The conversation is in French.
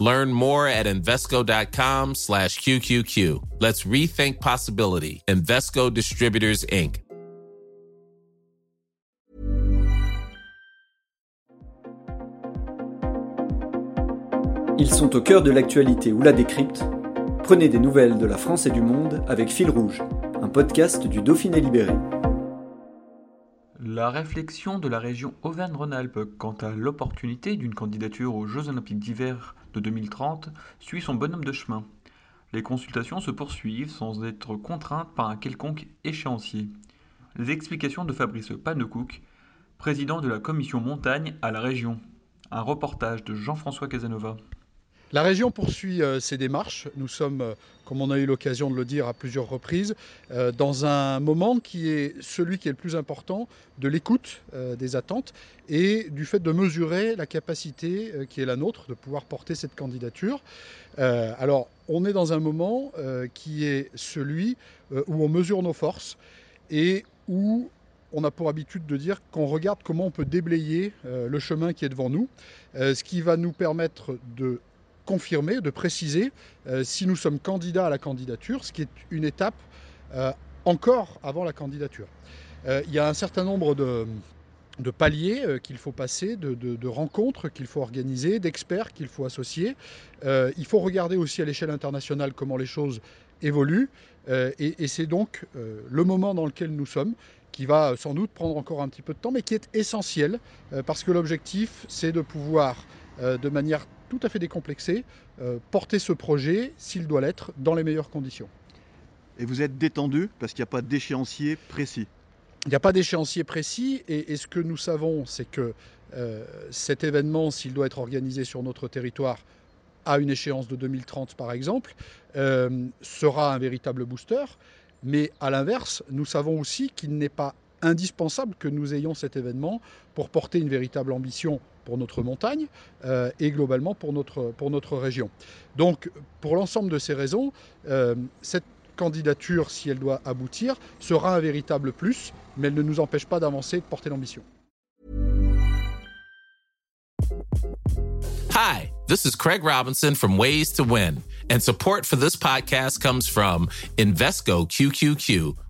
Learn more at Invesco.com slash QQQ. Let's rethink possibility. Invesco Distributors, Inc. Ils sont au cœur de l'actualité ou la décrypte. Prenez des nouvelles de la France et du monde avec Fil Rouge, un podcast du Dauphiné Libéré. La réflexion de la région Auvergne-Rhône-Alpes quant à l'opportunité d'une candidature aux Jeux olympiques d'hiver de 2030 suit son bonhomme de chemin. Les consultations se poursuivent sans être contraintes par un quelconque échéancier. Les explications de Fabrice Panecouk, président de la commission montagne à la région. Un reportage de Jean-François Casanova. La région poursuit euh, ses démarches. Nous sommes, euh, comme on a eu l'occasion de le dire à plusieurs reprises, euh, dans un moment qui est celui qui est le plus important de l'écoute des attentes et du fait de mesurer la capacité qui est la nôtre de pouvoir porter cette candidature. alors, on est dans un moment qui est celui où on mesure nos forces et où on a pour habitude de dire qu'on regarde comment on peut déblayer le chemin qui est devant nous, ce qui va nous permettre de confirmer, de préciser euh, si nous sommes candidats à la candidature, ce qui est une étape euh, encore avant la candidature. Euh, il y a un certain nombre de, paliers qu'il faut passer, de, rencontres qu'il faut organiser, d'experts qu'il faut associer. il faut regarder aussi à l'échelle internationale comment les choses évoluent. et, c'est donc le moment dans lequel nous sommes qui va sans doute prendre encore un petit peu de temps, mais qui est essentiel parce que l'objectif, c'est de pouvoir, de manière tout à fait décomplexé, euh, porter ce projet, s'il doit l'être, dans les meilleures conditions. Et vous êtes détendu parce qu'il n'y a pas d'échéancier précis Il n'y a pas d'échéancier précis et, ce que nous savons, c'est que euh, cet événement, s'il doit être organisé sur notre territoire, à une échéance de 2030 par exemple, euh, sera un véritable booster. Mais à l'inverse, nous savons aussi qu'il n'est pas indispensable que nous ayons cet événement pour porter une véritable ambition pour notre montagne euh, et globalement pour notre, pour notre région. Donc pour l'ensemble de ces raisons, euh, cette candidature, si elle doit aboutir, sera un véritable plus, mais elle ne nous empêche pas d'avancer et de porter l'ambition. Hi, this is Craig Robinson from Ways to Win, and support for this podcast comes from Invesco QQQ